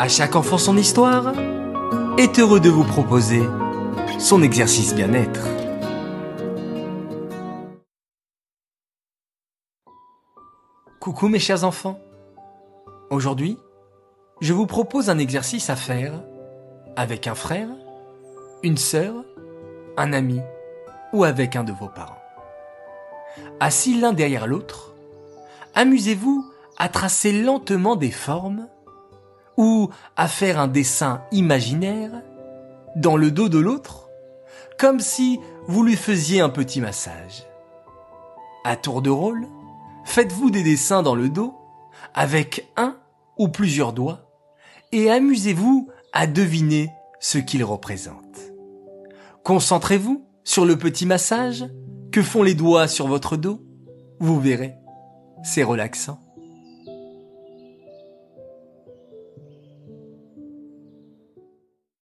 À chaque enfant son histoire est heureux de vous proposer son exercice bien-être. Coucou mes chers enfants. Aujourd'hui, je vous propose un exercice à faire avec un frère, une sœur, un ami ou avec un de vos parents. Assis l'un derrière l'autre, amusez-vous à tracer lentement des formes ou à faire un dessin imaginaire dans le dos de l'autre, comme si vous lui faisiez un petit massage. À tour de rôle, faites-vous des dessins dans le dos avec un ou plusieurs doigts et amusez-vous à deviner ce qu'ils représentent. Concentrez-vous sur le petit massage que font les doigts sur votre dos. Vous verrez, c'est relaxant.